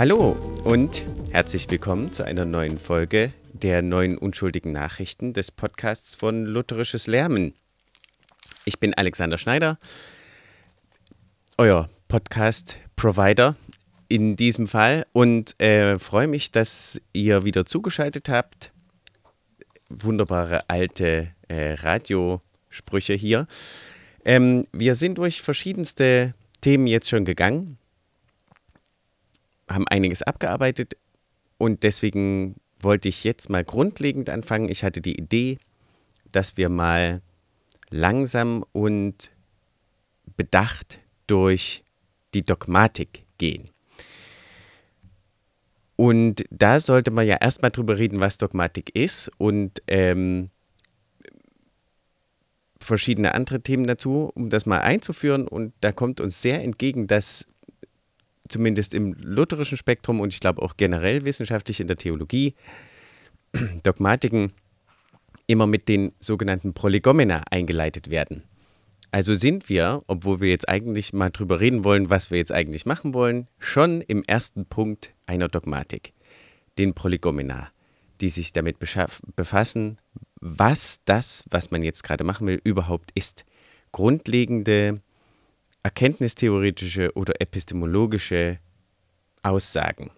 Hallo und herzlich willkommen zu einer neuen Folge der neuen unschuldigen Nachrichten des Podcasts von Lutherisches Lärmen. Ich bin Alexander Schneider, euer Podcast-Provider in diesem Fall und äh, freue mich, dass ihr wieder zugeschaltet habt. Wunderbare alte äh, Radiosprüche hier. Ähm, wir sind durch verschiedenste Themen jetzt schon gegangen, haben einiges abgearbeitet und deswegen wollte ich jetzt mal grundlegend anfangen. Ich hatte die Idee, dass wir mal langsam und bedacht durch die Dogmatik gehen. Und da sollte man ja erstmal drüber reden, was Dogmatik ist und ähm, verschiedene andere Themen dazu, um das mal einzuführen. Und da kommt uns sehr entgegen, dass zumindest im lutherischen Spektrum und ich glaube auch generell wissenschaftlich in der Theologie Dogmatiken immer mit den sogenannten Prolegomena eingeleitet werden. Also sind wir, obwohl wir jetzt eigentlich mal drüber reden wollen, was wir jetzt eigentlich machen wollen, schon im ersten Punkt einer Dogmatik, den Prolegomena, die sich damit befassen, was das, was man jetzt gerade machen will, überhaupt ist. Grundlegende erkenntnistheoretische oder epistemologische Aussagen,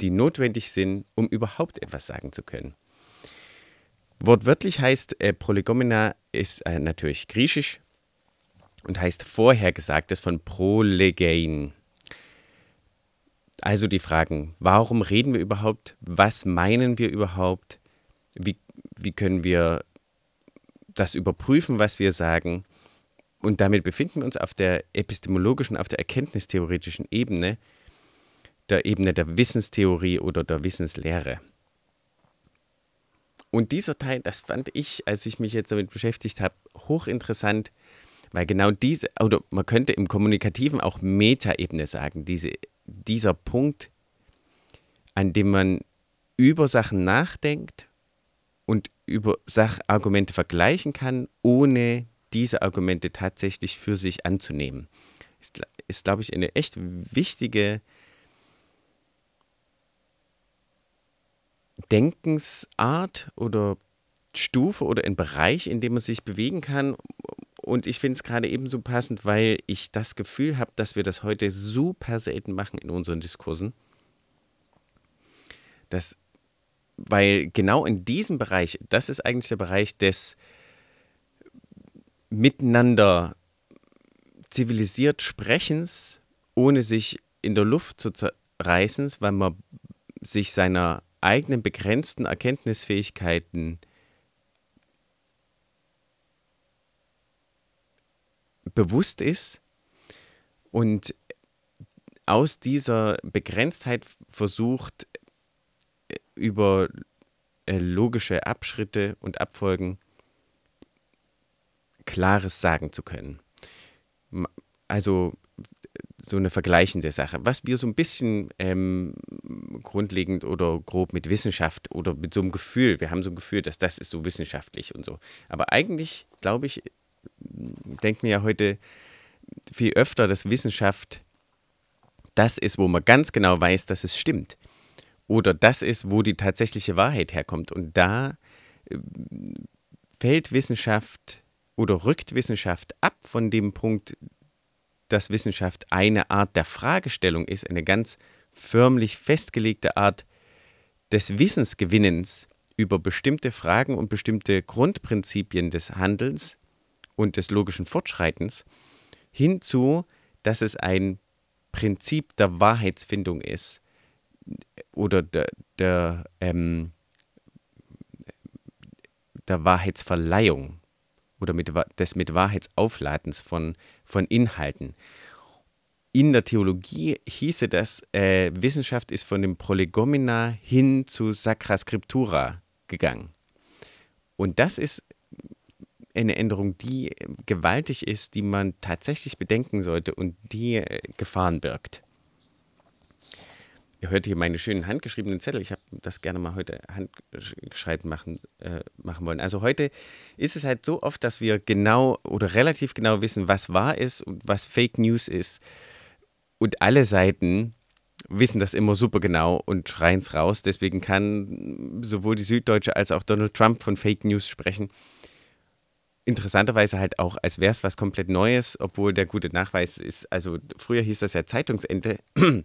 die notwendig sind, um überhaupt etwas sagen zu können. Wortwörtlich heißt äh, Prolegomena ist äh, natürlich griechisch und heißt Vorhergesagtes von Prolegein. Also die Fragen, warum reden wir überhaupt? Was meinen wir überhaupt? Wie, wie können wir das überprüfen, was wir sagen? Und damit befinden wir uns auf der epistemologischen, auf der erkenntnistheoretischen Ebene, der Ebene der Wissenstheorie oder der Wissenslehre. Und dieser Teil, das fand ich, als ich mich jetzt damit beschäftigt habe, hochinteressant, weil genau diese, oder man könnte im Kommunikativen auch Metaebene sagen, diese, dieser Punkt, an dem man über Sachen nachdenkt und über Sachargumente vergleichen kann, ohne diese Argumente tatsächlich für sich anzunehmen. Ist, ist glaube ich, eine echt wichtige Denkensart oder Stufe oder ein Bereich, in dem man sich bewegen kann. Und ich finde es gerade ebenso passend, weil ich das Gefühl habe, dass wir das heute super selten machen in unseren Diskursen. Das, weil genau in diesem Bereich, das ist eigentlich der Bereich des Miteinander zivilisiert Sprechens, ohne sich in der Luft zu zerreißen, weil man sich seiner eigenen begrenzten Erkenntnisfähigkeiten bewusst ist und aus dieser Begrenztheit versucht, über äh, logische Abschritte und Abfolgen Klares sagen zu können. Also so eine vergleichende Sache. Was wir so ein bisschen ähm, grundlegend oder grob mit Wissenschaft oder mit so einem Gefühl, wir haben so ein Gefühl, dass das ist so wissenschaftlich und so. Aber eigentlich, glaube ich, denkt mir ja heute viel öfter, dass Wissenschaft das ist, wo man ganz genau weiß, dass es stimmt. Oder das ist, wo die tatsächliche Wahrheit herkommt. Und da äh, fällt Wissenschaft oder rückt Wissenschaft ab von dem Punkt, dass Wissenschaft eine Art der Fragestellung ist, eine ganz förmlich festgelegte Art des Wissensgewinnens über bestimmte Fragen und bestimmte Grundprinzipien des Handelns und des logischen Fortschreitens, hinzu, dass es ein Prinzip der Wahrheitsfindung ist oder der, der, ähm, der Wahrheitsverleihung oder mit, des mit Wahrheitsaufladens von, von Inhalten. In der Theologie hieße das, äh, Wissenschaft ist von dem Prolegomena hin zu Sacra Scriptura gegangen. Und das ist eine Änderung, die gewaltig ist, die man tatsächlich bedenken sollte und die äh, Gefahren birgt. Ihr hört hier meine schönen handgeschriebenen Zettel. Ich habe das gerne mal heute handgeschrieben machen, äh, machen wollen. Also heute ist es halt so oft, dass wir genau oder relativ genau wissen, was wahr ist und was Fake News ist. Und alle Seiten wissen das immer super genau und schreien es raus. Deswegen kann sowohl die Süddeutsche als auch Donald Trump von Fake News sprechen. Interessanterweise halt auch, als wäre es was komplett Neues, obwohl der gute Nachweis ist, also früher hieß das ja Zeitungsente.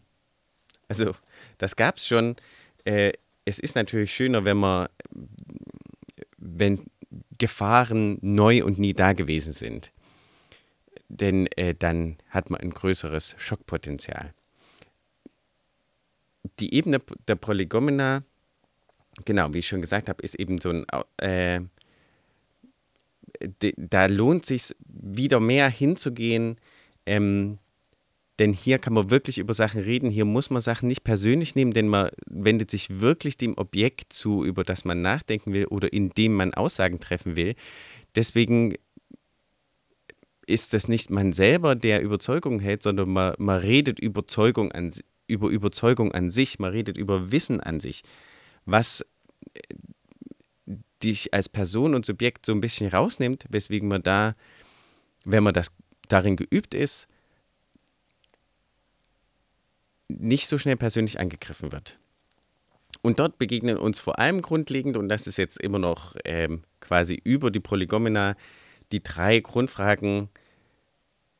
Also das gab es schon. Äh, es ist natürlich schöner, wenn man, wenn Gefahren neu und nie da gewesen sind. Denn äh, dann hat man ein größeres Schockpotenzial die Ebene der Polygomena, genau, wie ich schon gesagt habe, ist eben so ein, äh, da lohnt sich wieder mehr hinzugehen, ähm, denn hier kann man wirklich über Sachen reden, hier muss man Sachen nicht persönlich nehmen, denn man wendet sich wirklich dem Objekt zu, über das man nachdenken will oder in dem man Aussagen treffen will. Deswegen ist das nicht man selber, der Überzeugung hält, sondern man, man redet Überzeugung an, über Überzeugung an sich, man redet über Wissen an sich, was äh, dich als Person und Subjekt so ein bisschen rausnimmt, weswegen man da, wenn man das darin geübt ist, nicht so schnell persönlich angegriffen wird. Und dort begegnen uns vor allem grundlegend, und das ist jetzt immer noch ähm, quasi über die Polygomena, die drei Grundfragen,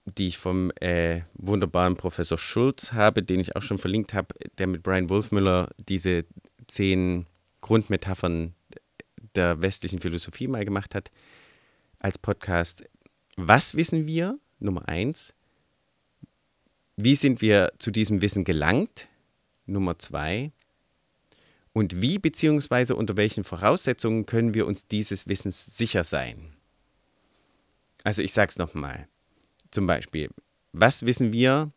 die ich vom äh, wunderbaren Professor Schulz habe, den ich auch schon verlinkt habe, der mit Brian Wolfmüller diese zehn Grundmetaphern der westlichen Philosophie mal gemacht hat als Podcast. Was wissen wir? Nummer eins. Wie sind wir zu diesem Wissen gelangt? Nummer zwei. Und wie bzw. unter welchen Voraussetzungen können wir uns dieses Wissens sicher sein? Also ich sage es nochmal. Zum Beispiel, was wissen wir?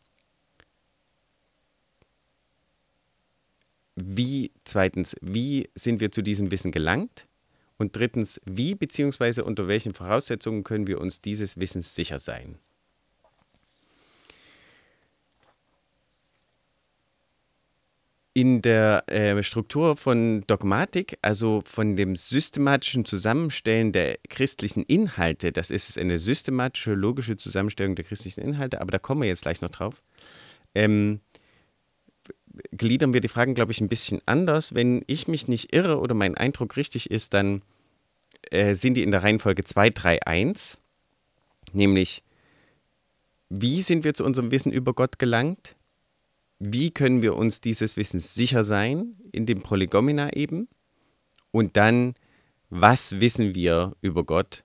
Wie, zweitens, wie sind wir zu diesem Wissen gelangt? Und drittens, wie bzw. unter welchen Voraussetzungen können wir uns dieses Wissens sicher sein? In der äh, Struktur von Dogmatik, also von dem systematischen Zusammenstellen der christlichen Inhalte, das ist eine systematische, logische Zusammenstellung der christlichen Inhalte, aber da kommen wir jetzt gleich noch drauf, ähm, gliedern wir die Fragen, glaube ich, ein bisschen anders. Wenn ich mich nicht irre oder mein Eindruck richtig ist, dann äh, sind die in der Reihenfolge 2, 3, 1, nämlich wie sind wir zu unserem Wissen über Gott gelangt? Wie können wir uns dieses Wissens sicher sein, in dem Polygomina eben? Und dann, was wissen wir über Gott?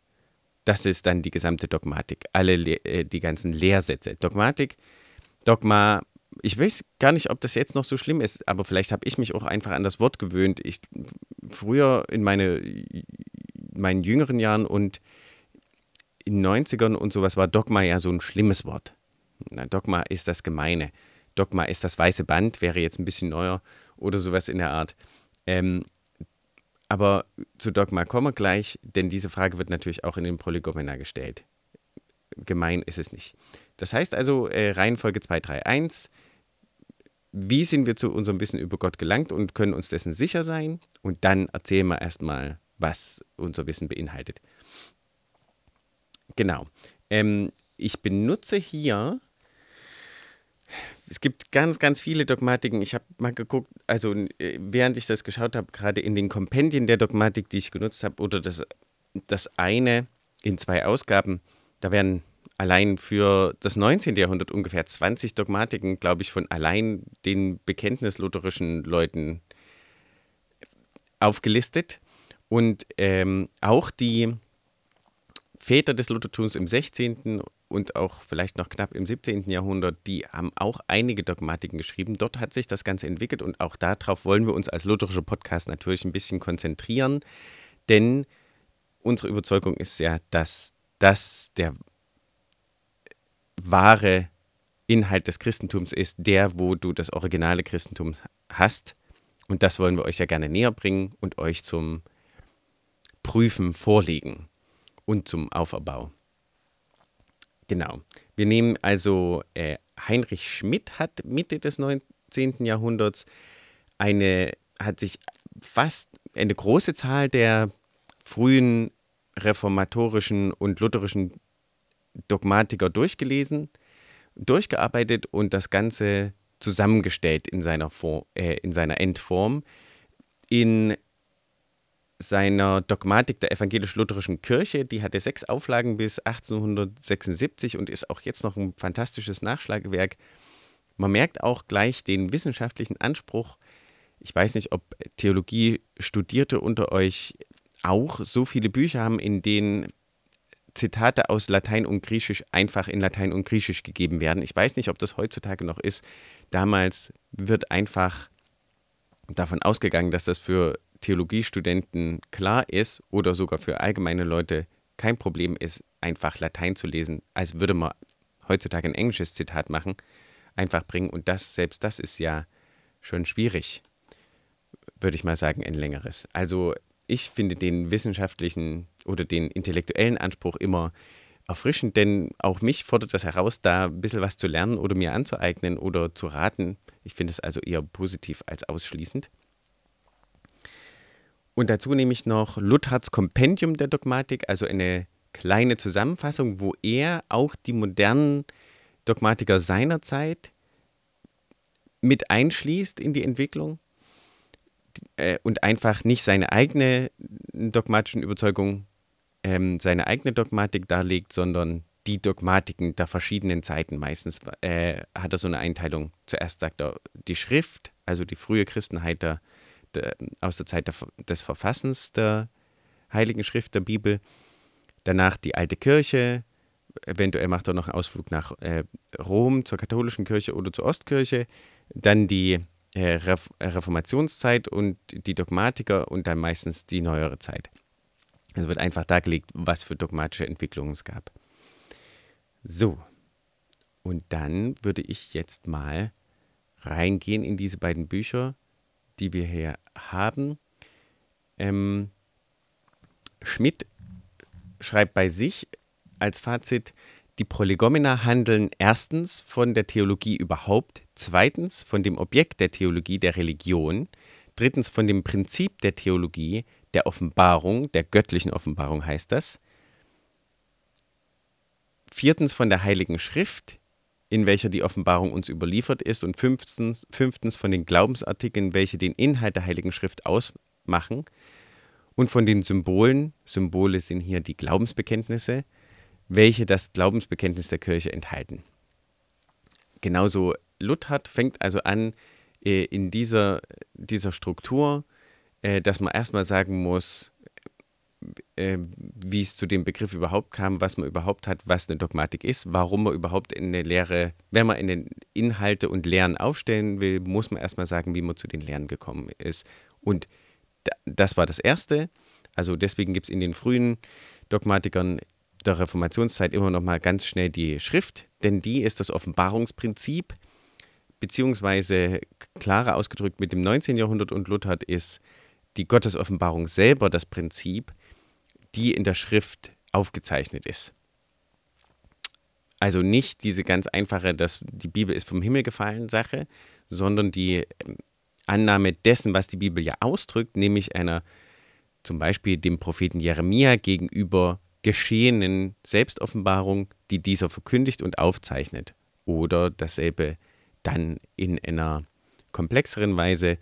Das ist dann die gesamte Dogmatik, alle äh, die ganzen Lehrsätze. Dogmatik, Dogma, ich weiß gar nicht, ob das jetzt noch so schlimm ist, aber vielleicht habe ich mich auch einfach an das Wort gewöhnt. Ich früher in meine, meinen jüngeren Jahren und in den 90ern und sowas war Dogma ja so ein schlimmes Wort. Na, Dogma ist das Gemeine. Dogma ist das weiße Band, wäre jetzt ein bisschen neuer oder sowas in der Art. Ähm, aber zu Dogma kommen wir gleich, denn diese Frage wird natürlich auch in den Polygomena gestellt. Gemein ist es nicht. Das heißt also, äh, Reihenfolge 2, 3, 1. Wie sind wir zu unserem Wissen über Gott gelangt und können uns dessen sicher sein? Und dann erzählen wir erstmal, was unser Wissen beinhaltet. Genau. Ähm, ich benutze hier es gibt ganz, ganz viele Dogmatiken. Ich habe mal geguckt, also äh, während ich das geschaut habe, gerade in den Kompendien der Dogmatik, die ich genutzt habe, oder das, das eine in zwei Ausgaben, da werden allein für das 19. Jahrhundert ungefähr 20 Dogmatiken, glaube ich, von allein den bekenntnislutherischen Leuten aufgelistet. Und ähm, auch die Väter des Luthertums im 16 und auch vielleicht noch knapp im 17. Jahrhundert, die haben auch einige Dogmatiken geschrieben. Dort hat sich das Ganze entwickelt und auch darauf wollen wir uns als lutherischer Podcast natürlich ein bisschen konzentrieren, denn unsere Überzeugung ist ja, dass das der wahre Inhalt des Christentums ist, der, wo du das originale Christentum hast. Und das wollen wir euch ja gerne näher bringen und euch zum Prüfen vorlegen und zum Auferbau. Genau. Wir nehmen also äh, Heinrich Schmidt hat Mitte des 19. Jahrhunderts eine, hat sich fast eine große Zahl der frühen reformatorischen und lutherischen Dogmatiker durchgelesen, durchgearbeitet und das Ganze zusammengestellt in seiner, Form, äh, in seiner Endform. In seiner Dogmatik der evangelisch-lutherischen Kirche, die hatte sechs Auflagen bis 1876 und ist auch jetzt noch ein fantastisches Nachschlagewerk. Man merkt auch gleich den wissenschaftlichen Anspruch. Ich weiß nicht, ob Theologie-Studierte unter euch auch so viele Bücher haben, in denen Zitate aus Latein und Griechisch einfach in Latein und Griechisch gegeben werden. Ich weiß nicht, ob das heutzutage noch ist. Damals wird einfach davon ausgegangen, dass das für Theologiestudenten klar ist oder sogar für allgemeine Leute kein Problem ist, einfach Latein zu lesen, als würde man heutzutage ein englisches Zitat machen, einfach bringen. Und das, selbst das ist ja schon schwierig, würde ich mal sagen, ein längeres. Also ich finde den wissenschaftlichen oder den intellektuellen Anspruch immer erfrischend, denn auch mich fordert das heraus, da ein bisschen was zu lernen oder mir anzueignen oder zu raten. Ich finde es also eher positiv als ausschließend. Und dazu nehme ich noch Lutherts Kompendium der Dogmatik, also eine kleine Zusammenfassung, wo er auch die modernen Dogmatiker seiner Zeit mit einschließt in die Entwicklung äh, und einfach nicht seine eigene dogmatischen Überzeugung, ähm, seine eigene Dogmatik darlegt, sondern die Dogmatiken der verschiedenen Zeiten. Meistens äh, hat er so eine Einteilung. Zuerst sagt er die Schrift, also die frühe Christenheit der, der, aus der Zeit der, des Verfassens der Heiligen Schrift der Bibel. Danach die alte Kirche. Eventuell macht er noch einen Ausflug nach äh, Rom zur katholischen Kirche oder zur Ostkirche. Dann die äh, Reformationszeit und die Dogmatiker und dann meistens die neuere Zeit. Es wird einfach dargelegt, was für dogmatische Entwicklungen es gab. So, und dann würde ich jetzt mal reingehen in diese beiden Bücher, die wir hier haben. Ähm, Schmidt schreibt bei sich als Fazit, die Prolegomena handeln erstens von der Theologie überhaupt, zweitens von dem Objekt der Theologie der Religion, drittens von dem Prinzip der Theologie der Offenbarung, der göttlichen Offenbarung heißt das, viertens von der Heiligen Schrift, in welcher die Offenbarung uns überliefert ist, und fünftens, fünftens von den Glaubensartikeln, welche den Inhalt der Heiligen Schrift ausmachen, und von den Symbolen, Symbole sind hier die Glaubensbekenntnisse, welche das Glaubensbekenntnis der Kirche enthalten. Genauso Luthert fängt also an, äh, in dieser, dieser Struktur, äh, dass man erstmal sagen muss, äh, wie es zu dem Begriff überhaupt kam, was man überhaupt hat, was eine Dogmatik ist, warum man überhaupt in eine Lehre, wenn man in den Inhalte und Lehren aufstellen will, muss man erstmal sagen, wie man zu den Lehren gekommen ist. Und das war das Erste. Also deswegen gibt es in den frühen Dogmatikern der Reformationszeit immer noch mal ganz schnell die Schrift, denn die ist das Offenbarungsprinzip, beziehungsweise klarer ausgedrückt mit dem 19. Jahrhundert und Luther ist die Gottesoffenbarung selber das Prinzip, die in der Schrift aufgezeichnet ist. Also nicht diese ganz einfache, dass die Bibel ist vom Himmel gefallen Sache, sondern die ähm, Annahme dessen, was die Bibel ja ausdrückt, nämlich einer zum Beispiel dem Propheten Jeremia gegenüber geschehenen Selbstoffenbarung, die dieser verkündigt und aufzeichnet. Oder dasselbe dann in einer komplexeren Weise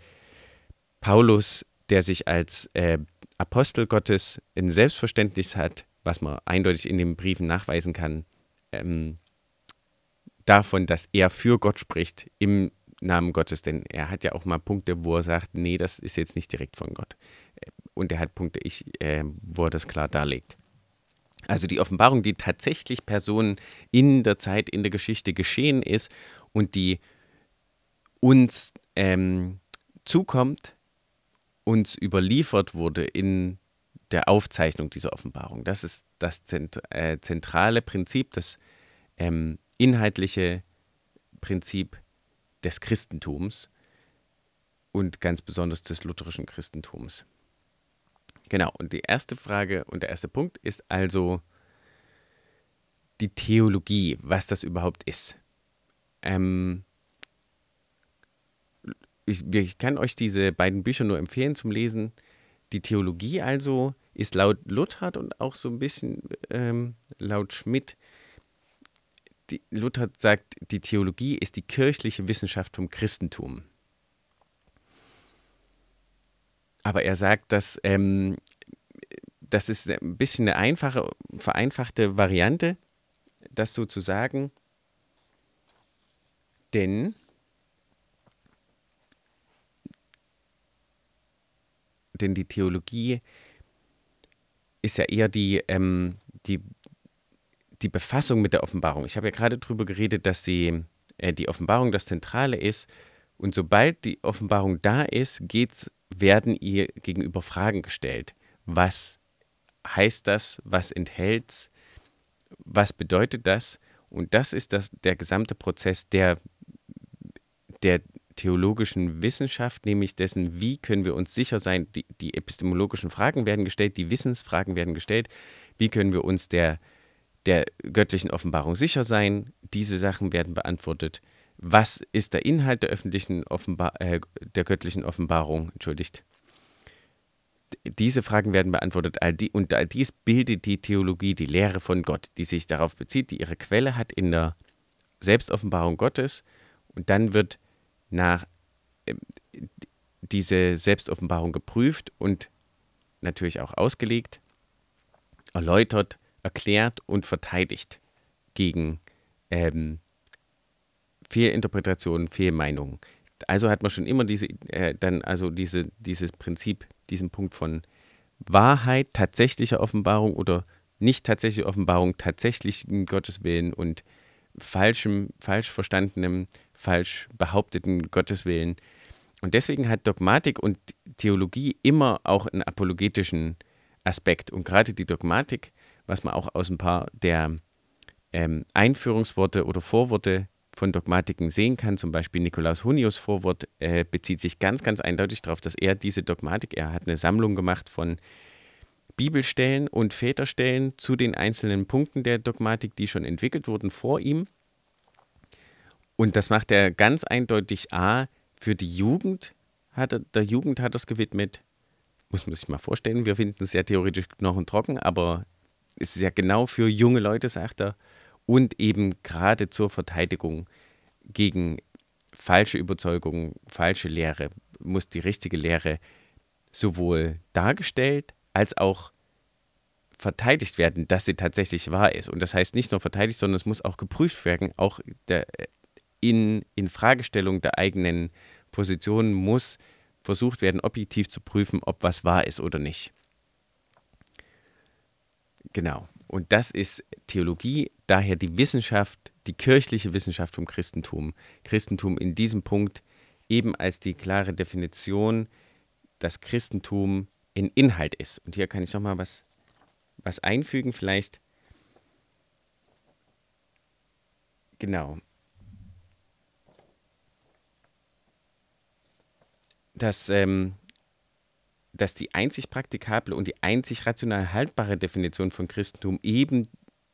Paulus, der sich als äh, Apostel Gottes ein Selbstverständnis hat, was man eindeutig in den Briefen nachweisen kann, ähm, davon, dass er für Gott spricht im Namen Gottes, denn er hat ja auch mal Punkte, wo er sagt, nee, das ist jetzt nicht direkt von Gott. Und er hat Punkte, ich, äh, wo er das klar darlegt. Also die Offenbarung, die tatsächlich Personen in der Zeit, in der Geschichte geschehen ist und die uns ähm, zukommt, uns überliefert wurde in der Aufzeichnung dieser Offenbarung. Das ist das zent äh, zentrale Prinzip, das ähm, inhaltliche Prinzip des Christentums und ganz besonders des lutherischen Christentums. Genau, und die erste Frage und der erste Punkt ist also die Theologie, was das überhaupt ist. Ähm, ich, ich, kann euch diese beiden Bücher nur empfehlen zum Lesen. Die Theologie also ist laut Luthard und auch so ein bisschen ähm, laut Schmidt die, Luther sagt, die Theologie ist die kirchliche Wissenschaft vom Christentum. Aber er sagt, dass ähm, das ist ein bisschen eine einfache, vereinfachte Variante, das so zu sagen. Denn denn die Theologie ist ja eher die, ähm, die, die Befassung mit der Offenbarung. Ich habe ja gerade darüber geredet, dass die, äh, die Offenbarung das Zentrale ist. Und sobald die Offenbarung da ist, geht's, werden ihr gegenüber Fragen gestellt. Was heißt das? Was enthält es? Was bedeutet das? Und das ist das, der gesamte Prozess der, der theologischen Wissenschaft, nämlich dessen, wie können wir uns sicher sein, die, die epistemologischen Fragen werden gestellt, die Wissensfragen werden gestellt, wie können wir uns der, der göttlichen Offenbarung sicher sein, diese Sachen werden beantwortet. Was ist der Inhalt der öffentlichen Offenbar äh, der göttlichen Offenbarung? Entschuldigt. Diese Fragen werden beantwortet all die, und all dies bildet die Theologie, die Lehre von Gott, die sich darauf bezieht, die ihre Quelle hat in der Selbstoffenbarung Gottes. Und dann wird nach äh, diese Selbstoffenbarung geprüft und natürlich auch ausgelegt, erläutert, erklärt und verteidigt gegen ähm, Fehlinterpretationen, Fehlmeinungen. Also hat man schon immer diese, äh, dann also diese, dieses Prinzip, diesen Punkt von Wahrheit, tatsächlicher Offenbarung oder nicht tatsächliche Offenbarung, tatsächlichem Gotteswillen und falschem, falsch verstandenem, falsch behaupteten Gotteswillen. Und deswegen hat Dogmatik und Theologie immer auch einen apologetischen Aspekt. Und gerade die Dogmatik, was man auch aus ein paar der ähm, Einführungsworte oder Vorworte von Dogmatiken sehen kann, zum Beispiel Nikolaus Hunius Vorwort, äh, bezieht sich ganz, ganz eindeutig darauf, dass er diese Dogmatik, er hat eine Sammlung gemacht von Bibelstellen und Väterstellen zu den einzelnen Punkten der Dogmatik, die schon entwickelt wurden vor ihm. Und das macht er ganz eindeutig A, für die Jugend, hat er, der Jugend hat er es gewidmet. Muss man sich mal vorstellen, wir finden es ja theoretisch noch und trocken, aber es ist ja genau für junge Leute, sagt er. Und eben gerade zur Verteidigung gegen falsche Überzeugungen, falsche Lehre, muss die richtige Lehre sowohl dargestellt als auch verteidigt werden, dass sie tatsächlich wahr ist. Und das heißt nicht nur verteidigt, sondern es muss auch geprüft werden. Auch der, in, Fragestellung der eigenen Position muss versucht werden, objektiv zu prüfen, ob was wahr ist oder nicht. Genau. Und das ist Theologie, daher die Wissenschaft, die kirchliche Wissenschaft vom Christentum. Christentum in diesem Punkt eben als die klare Definition, dass Christentum in Inhalt ist. Und hier kann ich nochmal was, was einfügen, vielleicht. Genau. Dass, ähm, dass die einzig praktikable und die einzig rational haltbare Definition von Christentum eben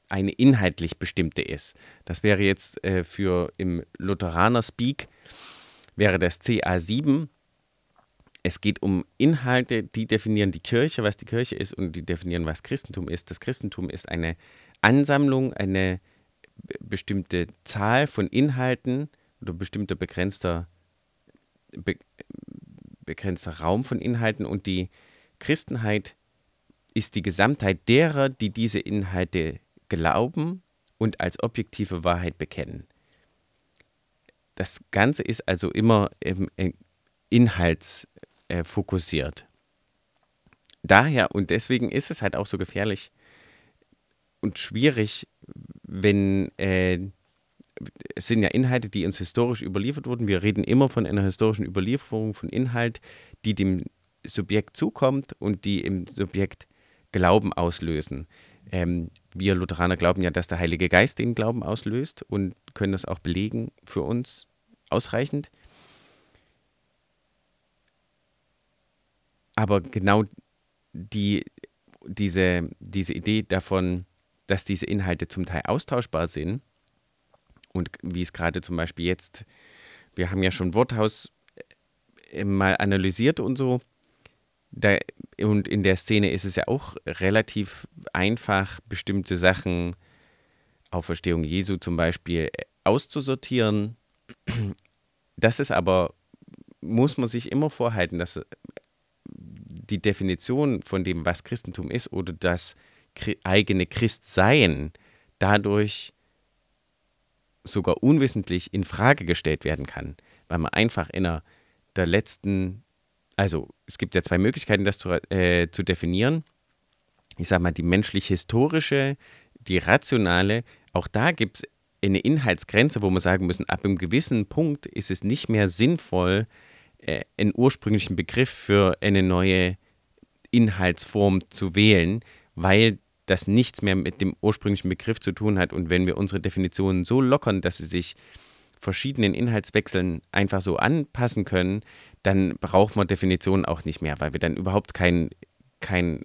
eine inhaltlich bestimmte ist. Das wäre jetzt äh, für im Lutheraner Speak wäre das CA7 es geht um Inhalte, die definieren die Kirche, was die Kirche ist und die definieren, was Christentum ist. Das Christentum ist eine Ansammlung, eine bestimmte Zahl von Inhalten oder bestimmter begrenzter, be, begrenzter Raum von Inhalten und die Christenheit ist die Gesamtheit derer, die diese Inhalte glauben und als objektive Wahrheit bekennen. Das Ganze ist also immer Inhalts, äh. Daher und deswegen ist es halt auch so gefährlich und schwierig, wenn äh, es sind ja Inhalte, die uns historisch überliefert wurden. Wir reden immer von einer historischen Überlieferung von Inhalt, die dem Subjekt zukommt und die im Subjekt Glauben auslösen. Ähm, wir Lutheraner glauben ja, dass der Heilige Geist den Glauben auslöst und können das auch belegen für uns ausreichend. aber genau die, diese, diese Idee davon, dass diese Inhalte zum Teil austauschbar sind und wie es gerade zum Beispiel jetzt, wir haben ja schon Worthaus äh, mal analysiert und so, da, und in der Szene ist es ja auch relativ einfach, bestimmte Sachen Auferstehung Jesu zum Beispiel äh, auszusortieren. Das ist aber, muss man sich immer vorhalten, dass äh, die Definition von dem, was Christentum ist oder das eigene Christsein dadurch sogar unwissentlich in Frage gestellt werden kann, weil man einfach in einer der letzten, also es gibt ja zwei Möglichkeiten, das zu, äh, zu definieren. Ich sage mal, die menschlich-historische, die rationale, auch da gibt es eine Inhaltsgrenze, wo wir sagen müssen, ab einem gewissen Punkt ist es nicht mehr sinnvoll, äh, einen ursprünglichen Begriff für eine neue Inhaltsform zu wählen, weil das nichts mehr mit dem ursprünglichen Begriff zu tun hat. Und wenn wir unsere Definitionen so lockern, dass sie sich verschiedenen Inhaltswechseln einfach so anpassen können, dann braucht man Definitionen auch nicht mehr, weil wir dann überhaupt keinen kein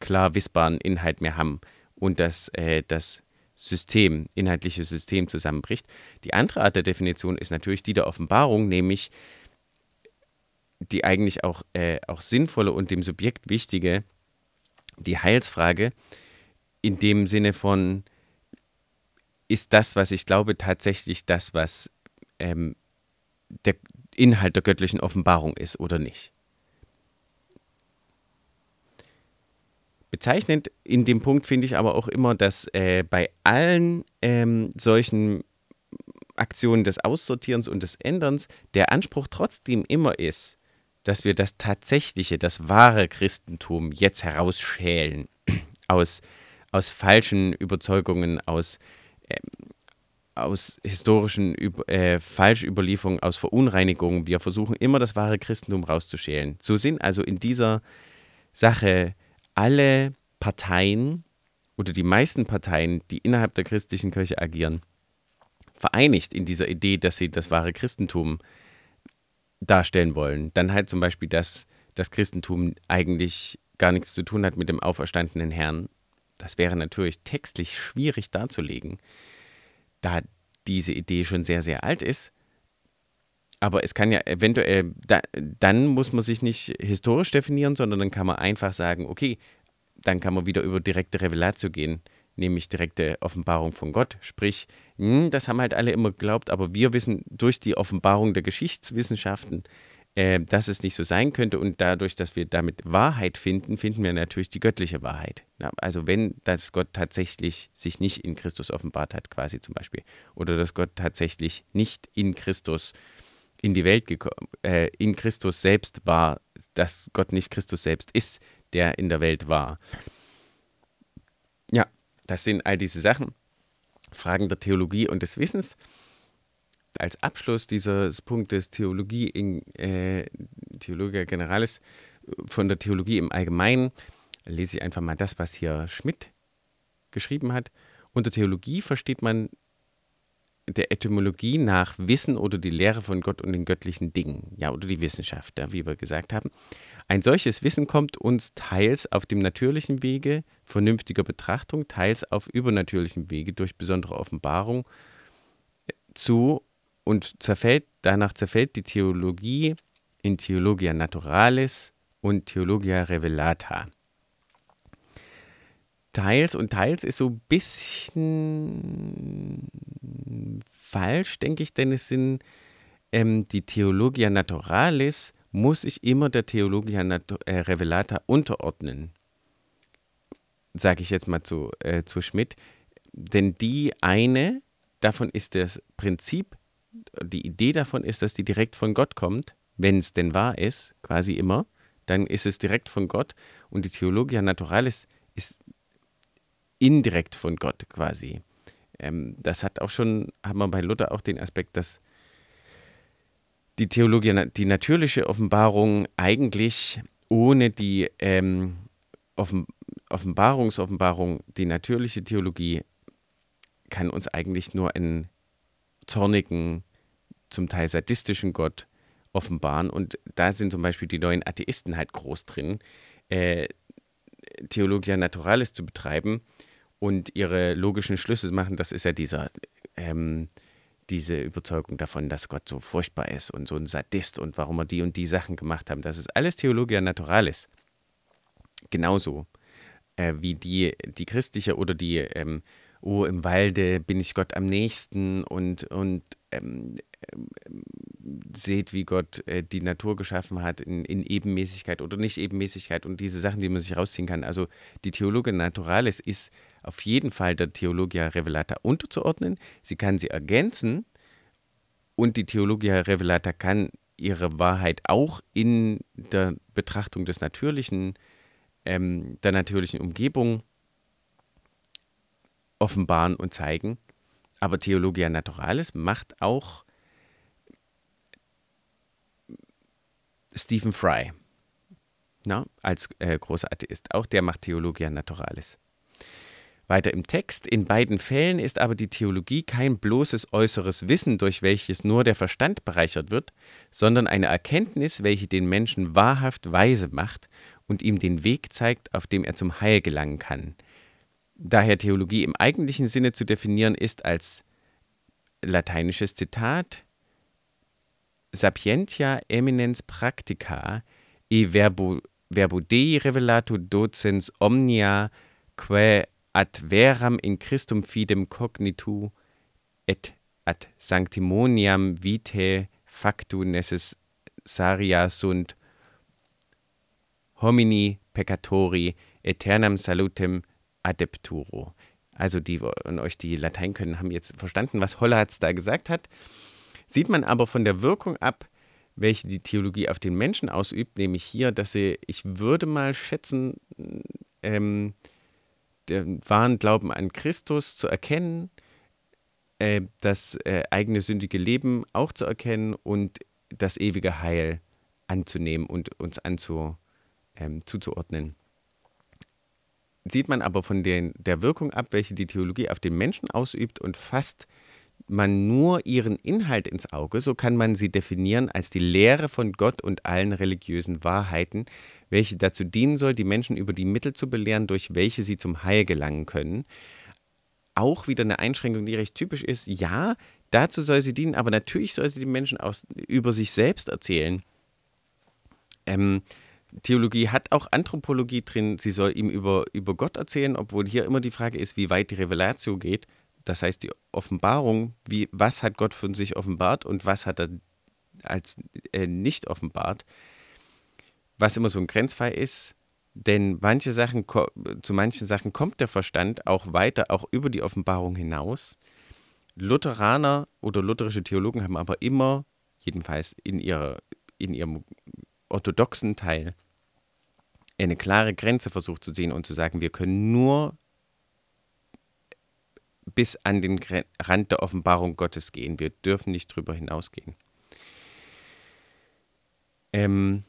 klar wissbaren Inhalt mehr haben und das, äh, das System, inhaltliche System zusammenbricht. Die andere Art der Definition ist natürlich die der Offenbarung, nämlich die eigentlich auch, äh, auch sinnvolle und dem Subjekt wichtige, die Heilsfrage, in dem Sinne von, ist das, was ich glaube, tatsächlich das, was ähm, der Inhalt der göttlichen Offenbarung ist oder nicht. Bezeichnend in dem Punkt finde ich aber auch immer, dass äh, bei allen ähm, solchen Aktionen des Aussortierens und des Änderns der Anspruch trotzdem immer ist, dass wir das tatsächliche, das wahre Christentum jetzt herausschälen aus aus falschen Überzeugungen, aus, äh, aus historischen äh, Falschüberlieferungen, aus Verunreinigungen. Wir versuchen immer das wahre Christentum rauszuschälen. So sind also in dieser Sache alle Parteien oder die meisten Parteien, die innerhalb der christlichen Kirche agieren, vereinigt in dieser Idee, dass sie das wahre Christentum darstellen wollen. Dann halt zum Beispiel, dass das Christentum eigentlich gar nichts zu tun hat mit dem auferstandenen Herrn, das wäre natürlich textlich schwierig darzulegen, da diese Idee schon sehr, sehr alt ist. Aber es kann ja eventuell, da, dann muss man sich nicht historisch definieren, sondern dann kann man einfach sagen, okay, dann kann man wieder über direkte Revelatio gehen, nämlich direkte Offenbarung von Gott. Sprich, hm, das haben halt alle immer geglaubt, aber wir wissen durch die Offenbarung der Geschichtswissenschaften, äh, dass es nicht so sein könnte. Und dadurch, dass wir damit Wahrheit finden, finden wir natürlich die göttliche Wahrheit. Also wenn das Gott tatsächlich sich nicht in Christus offenbart hat, quasi zum Beispiel, oder dass Gott tatsächlich nicht in Christus in die Welt gekommen, äh, in Christus selbst war, dass Gott nicht Christus selbst ist, der in der Welt war. Ja, das sind all diese Sachen, Fragen der Theologie und des Wissens als Abschluss dieses Punktes Theologie in äh, Theologia Generalis von der Theologie im Allgemeinen lese ich einfach mal das, was hier Schmidt geschrieben hat. Unter Theologie versteht man der Etymologie nach Wissen oder die Lehre von Gott und den göttlichen Dingen, ja, oder die Wissenschaft, ja, wie wir gesagt haben. Ein solches Wissen kommt uns teils auf dem natürlichen Wege vernünftiger Betrachtung, teils auf übernatürlichem Wege durch besondere Offenbarung zu und zerfällt, danach zerfällt die Theologie in Theologia Naturalis und Theologia Revelata. Teils und teils ist so ein bisschen falsch, denke ich, denn es sind ähm, die Theologia Naturalis muss ich immer der Theologia Natu äh, Revelata unterordnen. Sage ich jetzt mal zu, äh, zu Schmidt. Denn die eine, davon ist das Prinzip die Idee davon ist, dass die direkt von Gott kommt, wenn es denn wahr ist, quasi immer, dann ist es direkt von Gott und die Theologia Naturalis ist indirekt von Gott quasi. Ähm, das hat auch schon, haben wir bei Luther auch den Aspekt, dass die Theologie, die natürliche Offenbarung eigentlich ohne die ähm, Offen, Offenbarungsoffenbarung, die natürliche Theologie kann uns eigentlich nur einen zornigen, zum Teil sadistischen Gott offenbaren. Und da sind zum Beispiel die neuen Atheisten halt groß drin, äh, Theologia Naturalis zu betreiben und ihre logischen Schlüsse machen. Das ist ja dieser, ähm, diese Überzeugung davon, dass Gott so furchtbar ist und so ein Sadist und warum er die und die Sachen gemacht hat. Das ist alles Theologia Naturalis. Genauso äh, wie die, die christliche oder die ähm, oh, im Walde bin ich Gott am nächsten und, und ähm, ähm, seht, wie Gott äh, die Natur geschaffen hat in, in Ebenmäßigkeit oder nicht Ebenmäßigkeit und diese Sachen, die man sich rausziehen kann. Also die Theologia Naturalis ist auf jeden Fall der Theologia Revelata unterzuordnen. Sie kann sie ergänzen und die Theologia Revelata kann ihre Wahrheit auch in der Betrachtung des Natürlichen, ähm, der natürlichen Umgebung offenbaren und zeigen. Aber Theologia Naturalis macht auch Stephen Fry na, als äh, großer Atheist. Auch der macht Theologia Naturalis. Weiter im Text. In beiden Fällen ist aber die Theologie kein bloßes äußeres Wissen, durch welches nur der Verstand bereichert wird, sondern eine Erkenntnis, welche den Menschen wahrhaft weise macht und ihm den Weg zeigt, auf dem er zum Heil gelangen kann. Daher Theologie im eigentlichen Sinne zu definieren ist als lateinisches Zitat Sapientia eminens practica e verbo, verbo Dei revelato docens omnia quae ad veram in Christum fidem cognitu et ad sanctimoniam vitae factu necessaria sunt homini peccatori aeternam salutem adepturo. Also die von euch, die Latein können, haben jetzt verstanden, was Hollatz da gesagt hat. Sieht man aber von der Wirkung ab, welche die Theologie auf den Menschen ausübt, nämlich hier, dass sie, ich würde mal schätzen, ähm, den wahren Glauben an Christus zu erkennen, äh, das äh, eigene sündige Leben auch zu erkennen und das ewige Heil anzunehmen und uns anzu, ähm, zuzuordnen. Sieht man aber von den, der Wirkung ab, welche die Theologie auf den Menschen ausübt und fasst man nur ihren Inhalt ins Auge, so kann man sie definieren als die Lehre von Gott und allen religiösen Wahrheiten, welche dazu dienen soll, die Menschen über die Mittel zu belehren, durch welche sie zum Heil gelangen können. Auch wieder eine Einschränkung, die recht typisch ist. Ja, dazu soll sie dienen, aber natürlich soll sie den Menschen aus, über sich selbst erzählen. Ähm, Theologie hat auch Anthropologie drin. Sie soll ihm über, über Gott erzählen, obwohl hier immer die Frage ist, wie weit die Revelatio geht. Das heißt, die Offenbarung, wie, was hat Gott von sich offenbart und was hat er als äh, nicht offenbart, was immer so ein Grenzfall ist, denn manche Sachen, zu manchen Sachen kommt der Verstand auch weiter, auch über die Offenbarung hinaus. Lutheraner oder lutherische Theologen haben aber immer, jedenfalls in, ihrer, in ihrem orthodoxen Teil, eine klare Grenze versucht zu sehen und zu sagen, wir können nur bis an den Rand der Offenbarung Gottes gehen. Wir dürfen nicht drüber hinausgehen. Ähm,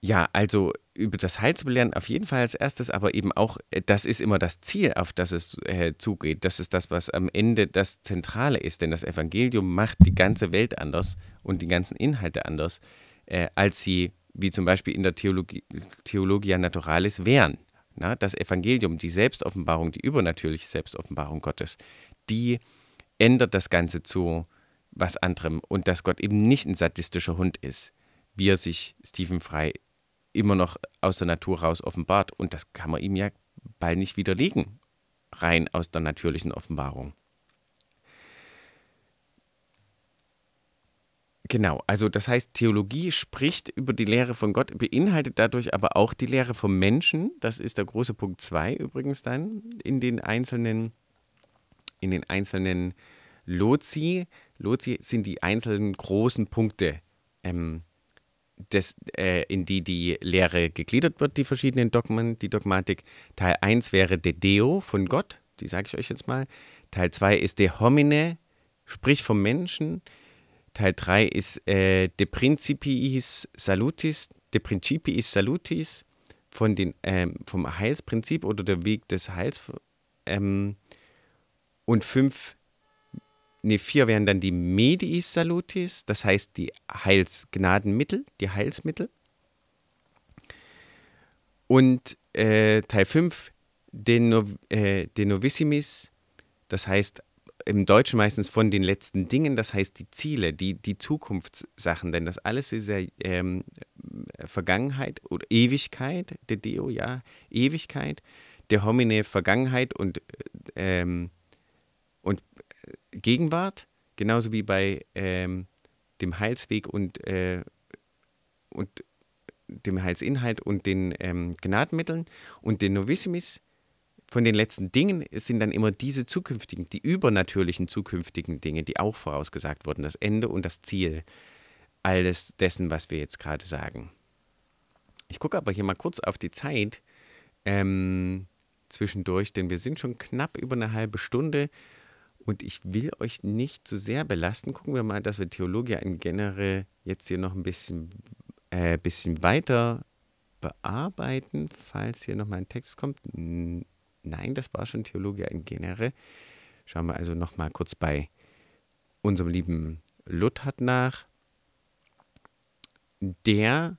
ja, also über das Heil zu belehren, auf jeden Fall als erstes, aber eben auch, äh, das ist immer das Ziel, auf das es äh, zugeht. Das ist das, was am Ende das Zentrale ist, denn das Evangelium macht die ganze Welt anders und die ganzen Inhalte anders, äh, als sie, wie zum Beispiel in der Theologie, Theologia Naturalis, wären. Na, das Evangelium, die Selbstoffenbarung, die übernatürliche Selbstoffenbarung Gottes, die ändert das Ganze zu was anderem und dass Gott eben nicht ein sadistischer Hund ist, wie er sich Stephen Fry immer noch aus der Natur raus offenbart. Und das kann man ihm ja bald nicht widerlegen, rein aus der natürlichen Offenbarung. Genau, also das heißt, Theologie spricht über die Lehre von Gott, beinhaltet dadurch aber auch die Lehre vom Menschen. Das ist der große Punkt 2 übrigens dann in den einzelnen, in den einzelnen Lozi. Lozi sind die einzelnen großen Punkte, ähm, des, äh, in die die Lehre gegliedert wird, die verschiedenen Dogmen, die Dogmatik. Teil 1 wäre De Deo von Gott, die sage ich euch jetzt mal. Teil 2 ist De Homine, sprich vom Menschen. Teil 3 ist äh, De Principiis Salutis, De Principiis Salutis, von den, ähm, vom Heilsprinzip oder der Weg des Heils. Ähm, und 5 ne, vier wären dann die Mediis Salutis, das heißt die Heilsgnadenmittel, die Heilsmittel. Und äh, Teil 5, De, Nov äh, De Novissimis, das heißt im Deutschen meistens von den letzten Dingen, das heißt die Ziele, die, die Zukunftssachen, denn das alles ist ja ähm, Vergangenheit oder Ewigkeit, de Deo, ja, Ewigkeit. der Homine Vergangenheit und, ähm, und Gegenwart, genauso wie bei ähm, dem Heilsweg und, äh, und dem Heilsinhalt und den ähm, Gnadenmitteln und den Novissimis von den letzten Dingen sind dann immer diese zukünftigen, die übernatürlichen zukünftigen Dinge, die auch vorausgesagt wurden, das Ende und das Ziel alles dessen, was wir jetzt gerade sagen. Ich gucke aber hier mal kurz auf die Zeit ähm, zwischendurch, denn wir sind schon knapp über eine halbe Stunde und ich will euch nicht zu sehr belasten. Gucken wir mal, dass wir Theologia in Genere jetzt hier noch ein bisschen, äh, bisschen weiter bearbeiten, falls hier nochmal ein Text kommt. Nein, das war schon Theologia in Genere. Schauen wir also nochmal kurz bei unserem lieben Luthert nach. Der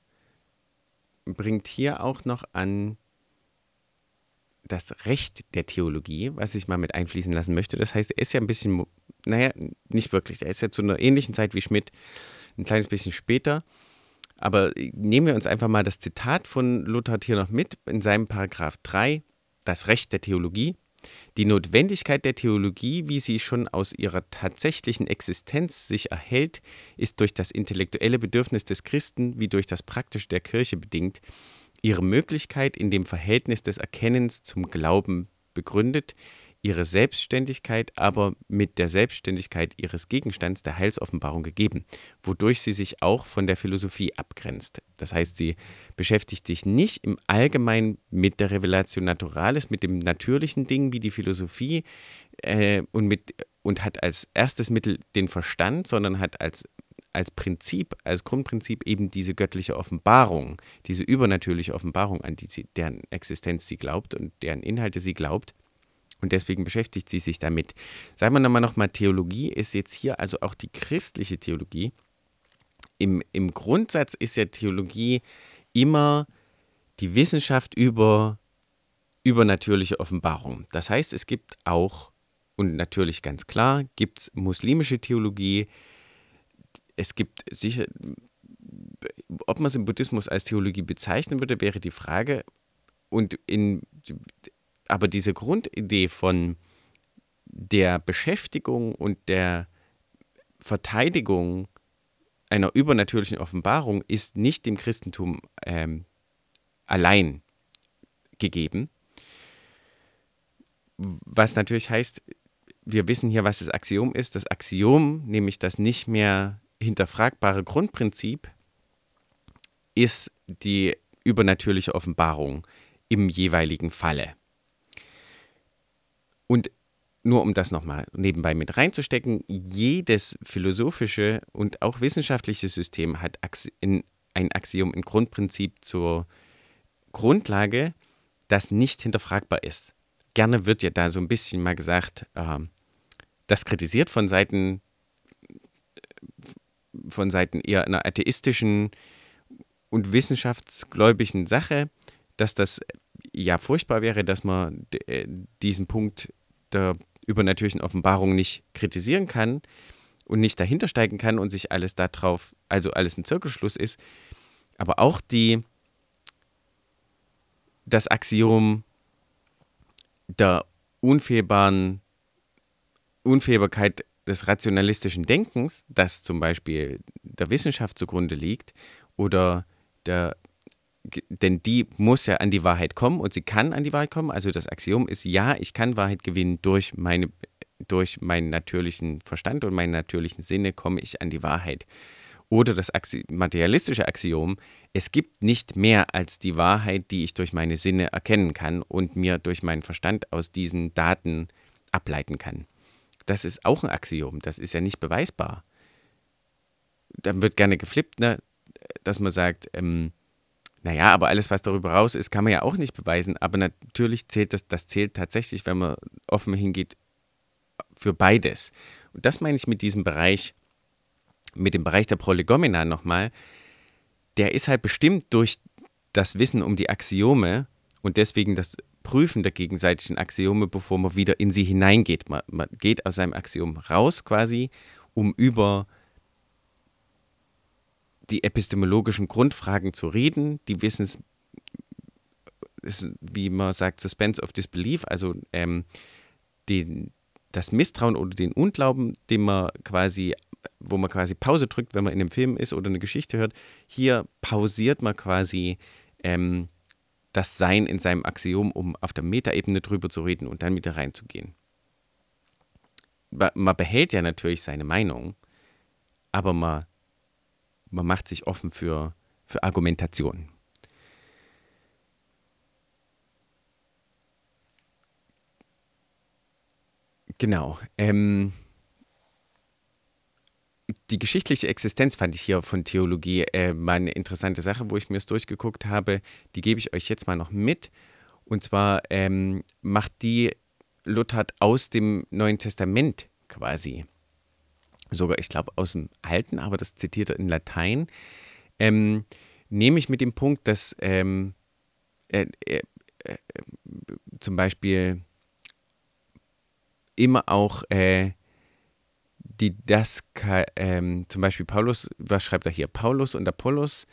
bringt hier auch noch an das Recht der Theologie, was ich mal mit einfließen lassen möchte. Das heißt, er ist ja ein bisschen, naja, nicht wirklich. Er ist ja zu einer ähnlichen Zeit wie Schmidt, ein kleines bisschen später. Aber nehmen wir uns einfach mal das Zitat von Luther hier noch mit in seinem Paragraph 3 das Recht der Theologie, die Notwendigkeit der Theologie, wie sie schon aus ihrer tatsächlichen Existenz sich erhält, ist durch das intellektuelle Bedürfnis des Christen wie durch das praktische der Kirche bedingt, ihre Möglichkeit in dem Verhältnis des Erkennens zum Glauben begründet, ihre Selbstständigkeit aber mit der Selbstständigkeit ihres Gegenstands der Heilsoffenbarung gegeben, wodurch sie sich auch von der Philosophie abgrenzt. Das heißt, sie beschäftigt sich nicht im Allgemeinen mit der Revelation Naturalis, mit dem natürlichen Ding wie die Philosophie äh, und, mit, und hat als erstes Mittel den Verstand, sondern hat als als Prinzip, als Grundprinzip eben diese göttliche Offenbarung, diese übernatürliche Offenbarung, an die sie, deren Existenz sie glaubt und deren Inhalte sie glaubt. Und deswegen beschäftigt sie sich damit. Sagen wir nochmal, nochmal, Theologie ist jetzt hier also auch die christliche Theologie. Im, Im Grundsatz ist ja Theologie immer die Wissenschaft über übernatürliche Offenbarung. Das heißt, es gibt auch, und natürlich ganz klar, gibt es muslimische Theologie, es gibt sicher, ob man es im Buddhismus als Theologie bezeichnen würde, wäre die Frage. Und in aber diese Grundidee von der Beschäftigung und der Verteidigung einer übernatürlichen Offenbarung ist nicht dem Christentum ähm, allein gegeben. Was natürlich heißt, wir wissen hier, was das Axiom ist. Das Axiom, nämlich das nicht mehr hinterfragbare Grundprinzip, ist die übernatürliche Offenbarung im jeweiligen Falle. Und nur um das nochmal nebenbei mit reinzustecken, jedes philosophische und auch wissenschaftliche System hat ein Axiom, ein Grundprinzip zur Grundlage, das nicht hinterfragbar ist. Gerne wird ja da so ein bisschen mal gesagt, äh, das kritisiert von Seiten von Seiten eher einer atheistischen und wissenschaftsgläubigen Sache, dass das ja furchtbar wäre, dass man äh, diesen Punkt der übernatürlichen Offenbarung nicht kritisieren kann und nicht dahinter steigen kann und sich alles darauf, also alles ein Zirkelschluss ist. Aber auch die, das Axiom der unfehlbaren Unfehlbarkeit des rationalistischen Denkens, das zum Beispiel der Wissenschaft zugrunde liegt, oder der denn die muss ja an die Wahrheit kommen und sie kann an die Wahrheit kommen. Also das Axiom ist, ja, ich kann Wahrheit gewinnen durch, meine, durch meinen natürlichen Verstand und meinen natürlichen Sinne komme ich an die Wahrheit. Oder das Axi materialistische Axiom, es gibt nicht mehr als die Wahrheit, die ich durch meine Sinne erkennen kann und mir durch meinen Verstand aus diesen Daten ableiten kann. Das ist auch ein Axiom, das ist ja nicht beweisbar. Dann wird gerne geflippt, ne? dass man sagt, ähm, naja, aber alles, was darüber raus ist, kann man ja auch nicht beweisen. Aber natürlich zählt das, das zählt tatsächlich, wenn man offen hingeht, für beides. Und das meine ich mit diesem Bereich, mit dem Bereich der Prolegomena nochmal. Der ist halt bestimmt durch das Wissen um die Axiome und deswegen das Prüfen der gegenseitigen Axiome, bevor man wieder in sie hineingeht. Man, man geht aus seinem Axiom raus quasi, um über die epistemologischen Grundfragen zu reden, die Wissens ist, wie man sagt, Suspense of Disbelief, also ähm, den, das Misstrauen oder den Unglauben, den man quasi, wo man quasi Pause drückt, wenn man in einem Film ist oder eine Geschichte hört. Hier pausiert man quasi ähm, das Sein in seinem Axiom, um auf der Metaebene drüber zu reden und dann wieder reinzugehen. Man behält ja natürlich seine Meinung, aber man, man macht sich offen für, für Argumentation. Genau. Ähm, die geschichtliche Existenz fand ich hier von Theologie äh, mal eine interessante Sache, wo ich mir es durchgeguckt habe. Die gebe ich euch jetzt mal noch mit. Und zwar ähm, macht die Luther aus dem Neuen Testament quasi. Sogar, ich glaube, aus dem Alten, aber das zitiert er in Latein. Ähm, nehme ich mit dem Punkt, dass ähm, äh, äh, äh, zum Beispiel immer auch äh, die das, ähm, zum Beispiel Paulus, was schreibt er hier? Paulus und Apollos,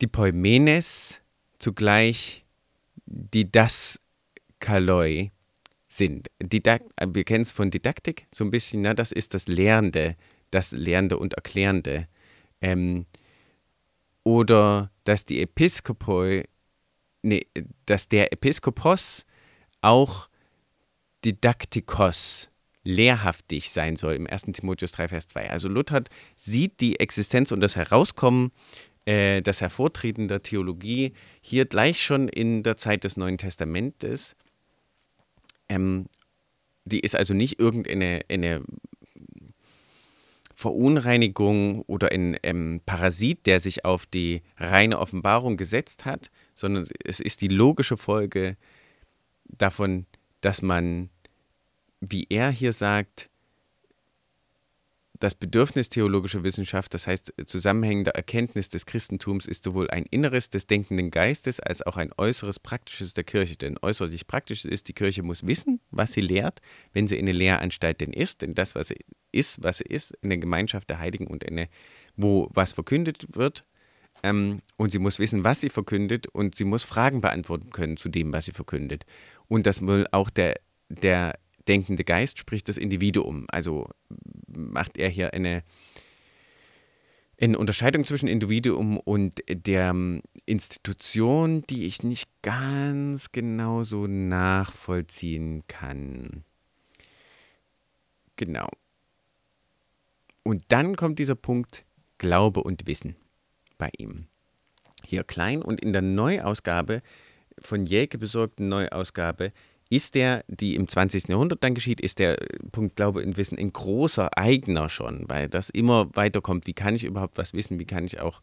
die Poimenes zugleich die das Kaloi sind. Didakt, wir kennen es von Didaktik so ein bisschen, na, das ist das Lehrende, das Lehrende und Erklärende. Ähm, oder dass die Episkopoi, nee, dass der Episkopos auch Didaktikos, lehrhaftig sein soll im 1. Timotheus 3, Vers 2. Also Luther sieht die Existenz und das Herauskommen, äh, das Hervortreten der Theologie hier gleich schon in der Zeit des Neuen Testamentes. Ähm, die ist also nicht irgendeine eine Verunreinigung oder ein ähm, Parasit, der sich auf die reine Offenbarung gesetzt hat, sondern es ist die logische Folge davon, dass man wie er hier sagt, das Bedürfnis theologischer Wissenschaft, das heißt zusammenhängende Erkenntnis des Christentums, ist sowohl ein inneres des denkenden Geistes als auch ein äußeres praktisches der Kirche. Denn äußerlich praktisch ist, die Kirche muss wissen, was sie lehrt, wenn sie in eine Lehranstalt denn ist, denn das, was sie ist, was sie ist, in der Gemeinschaft der Heiligen und in eine, wo was verkündet wird. Ähm, und sie muss wissen, was sie verkündet und sie muss Fragen beantworten können zu dem, was sie verkündet. Und das will auch der, der denkende Geist spricht das Individuum. Also macht er hier eine, eine Unterscheidung zwischen Individuum und der ähm, Institution, die ich nicht ganz genau so nachvollziehen kann. Genau. Und dann kommt dieser Punkt Glaube und Wissen bei ihm. Hier klein und in der Neuausgabe, von Jäke besorgten Neuausgabe, ist der, die im 20. Jahrhundert dann geschieht, ist der Punkt Glaube und Wissen ein großer eigener schon, weil das immer weiterkommt. Wie kann ich überhaupt was wissen? Wie kann ich auch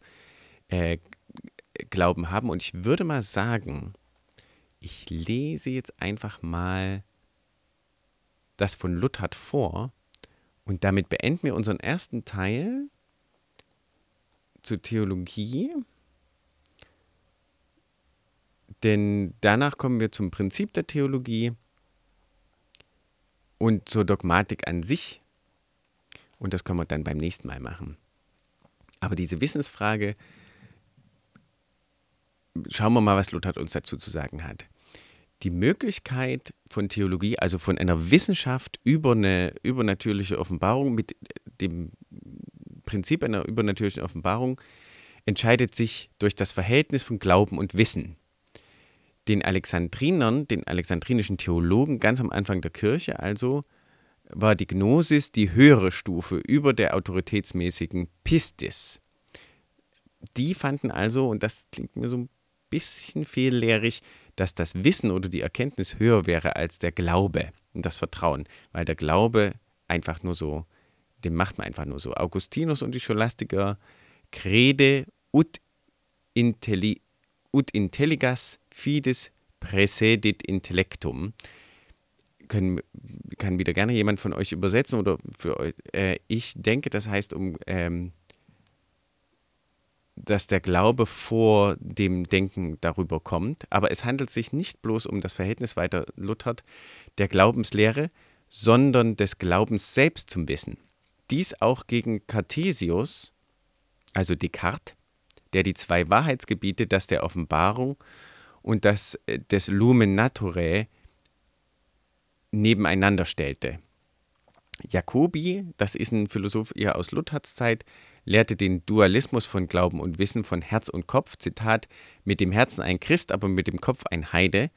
äh, Glauben haben? Und ich würde mal sagen, ich lese jetzt einfach mal das von Luthert vor und damit beenden wir unseren ersten Teil zur Theologie. Denn danach kommen wir zum Prinzip der Theologie und zur Dogmatik an sich. Und das können wir dann beim nächsten Mal machen. Aber diese Wissensfrage, schauen wir mal, was Luther uns dazu zu sagen hat. Die Möglichkeit von Theologie, also von einer Wissenschaft über eine übernatürliche Offenbarung mit dem Prinzip einer übernatürlichen Offenbarung, entscheidet sich durch das Verhältnis von Glauben und Wissen den Alexandrinern, den alexandrinischen Theologen ganz am Anfang der Kirche, also war die Gnosis die höhere Stufe über der autoritätsmäßigen Pistis. Die fanden also, und das klingt mir so ein bisschen fehllehrig, dass das Wissen oder die Erkenntnis höher wäre als der Glaube und das Vertrauen, weil der Glaube einfach nur so, den macht man einfach nur so. Augustinus und die Scholastiker crede ut, intelli, ut intelligas fides precedit intellectum. Können, kann wieder gerne jemand von euch übersetzen oder für euch. Äh, ich denke, das heißt, um, ähm, dass der Glaube vor dem Denken darüber kommt. Aber es handelt sich nicht bloß um das Verhältnis weiter Luthert der Glaubenslehre, sondern des Glaubens selbst zum Wissen. Dies auch gegen Cartesius, also Descartes, der die zwei Wahrheitsgebiete, das der Offenbarung und das äh, des Lumen Naturae nebeneinander stellte. Jacobi, das ist ein Philosoph eher aus Luthers Zeit, lehrte den Dualismus von Glauben und Wissen von Herz und Kopf, Zitat, mit dem Herzen ein Christ, aber mit dem Kopf ein Heide.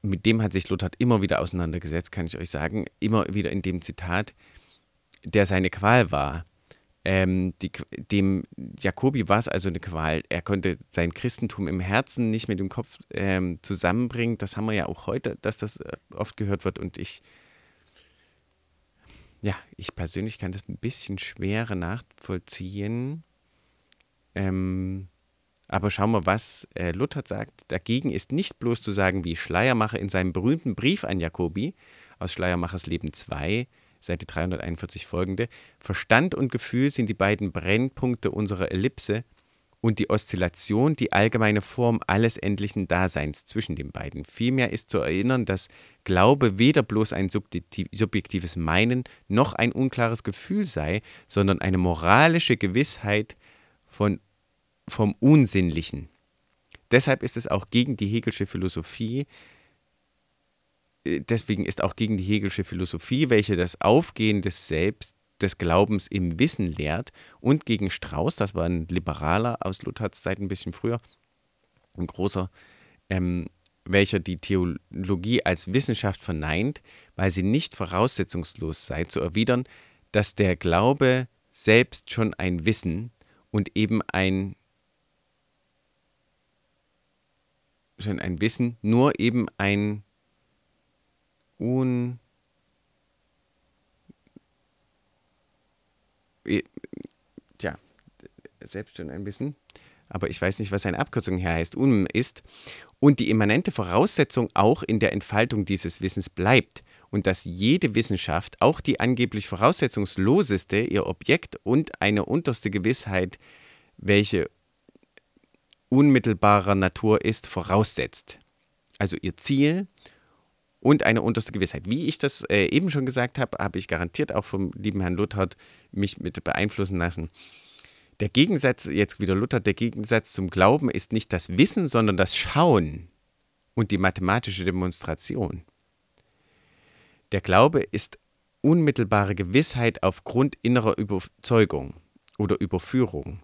Mit dem hat sich Luther immer wieder auseinandergesetzt, kann ich euch sagen, immer wieder in dem Zitat, der seine Qual war. Ähm, die, dem Jakobi war es also eine Qual. Er konnte sein Christentum im Herzen nicht mit dem Kopf ähm, zusammenbringen. Das haben wir ja auch heute, dass das äh, oft gehört wird. Und ich, ja, ich persönlich kann das ein bisschen schwerer nachvollziehen. Ähm, aber schauen wir, was äh, Luther sagt. Dagegen ist nicht bloß zu sagen, wie Schleiermacher in seinem berühmten Brief an Jakobi aus Schleiermachers Leben 2 Seite 341 folgende. Verstand und Gefühl sind die beiden Brennpunkte unserer Ellipse und die Oszillation die allgemeine Form alles endlichen Daseins zwischen den beiden. Vielmehr ist zu erinnern, dass Glaube weder bloß ein subjektives Meinen noch ein unklares Gefühl sei, sondern eine moralische Gewissheit von, vom Unsinnlichen. Deshalb ist es auch gegen die Hegelsche Philosophie, deswegen ist auch gegen die Hegelsche Philosophie, welche das Aufgehen des Selbst, des Glaubens im Wissen lehrt, und gegen Strauß, das war ein Liberaler aus Luthers Zeit ein bisschen früher, ein großer, ähm, welcher die Theologie als Wissenschaft verneint, weil sie nicht voraussetzungslos sei, zu erwidern, dass der Glaube selbst schon ein Wissen und eben ein schon ein Wissen, nur eben ein un tja, selbst schon ein bisschen, aber ich weiß nicht, was seine Abkürzung hier heißt, un ist und die immanente Voraussetzung auch in der Entfaltung dieses Wissens bleibt und dass jede Wissenschaft, auch die angeblich voraussetzungsloseste, ihr Objekt und eine unterste Gewissheit, welche unmittelbarer Natur ist, voraussetzt. Also ihr Ziel und eine unterste Gewissheit. Wie ich das äh, eben schon gesagt habe, habe ich garantiert auch vom lieben Herrn Luthert mich mit beeinflussen lassen. Der Gegensatz, jetzt wieder Luther, der Gegensatz zum Glauben ist nicht das Wissen, sondern das Schauen und die mathematische Demonstration. Der Glaube ist unmittelbare Gewissheit aufgrund innerer Überzeugung oder Überführung.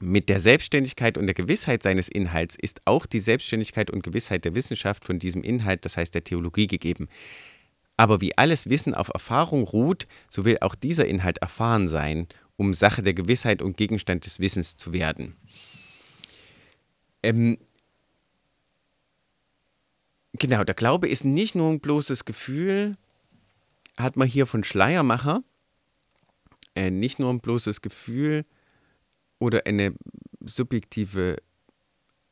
Mit der Selbstständigkeit und der Gewissheit seines Inhalts ist auch die Selbstständigkeit und Gewissheit der Wissenschaft von diesem Inhalt, das heißt der Theologie, gegeben. Aber wie alles Wissen auf Erfahrung ruht, so will auch dieser Inhalt erfahren sein, um Sache der Gewissheit und Gegenstand des Wissens zu werden. Ähm, genau, der Glaube ist nicht nur ein bloßes Gefühl, hat man hier von Schleiermacher, äh, nicht nur ein bloßes Gefühl, oder eine subjektive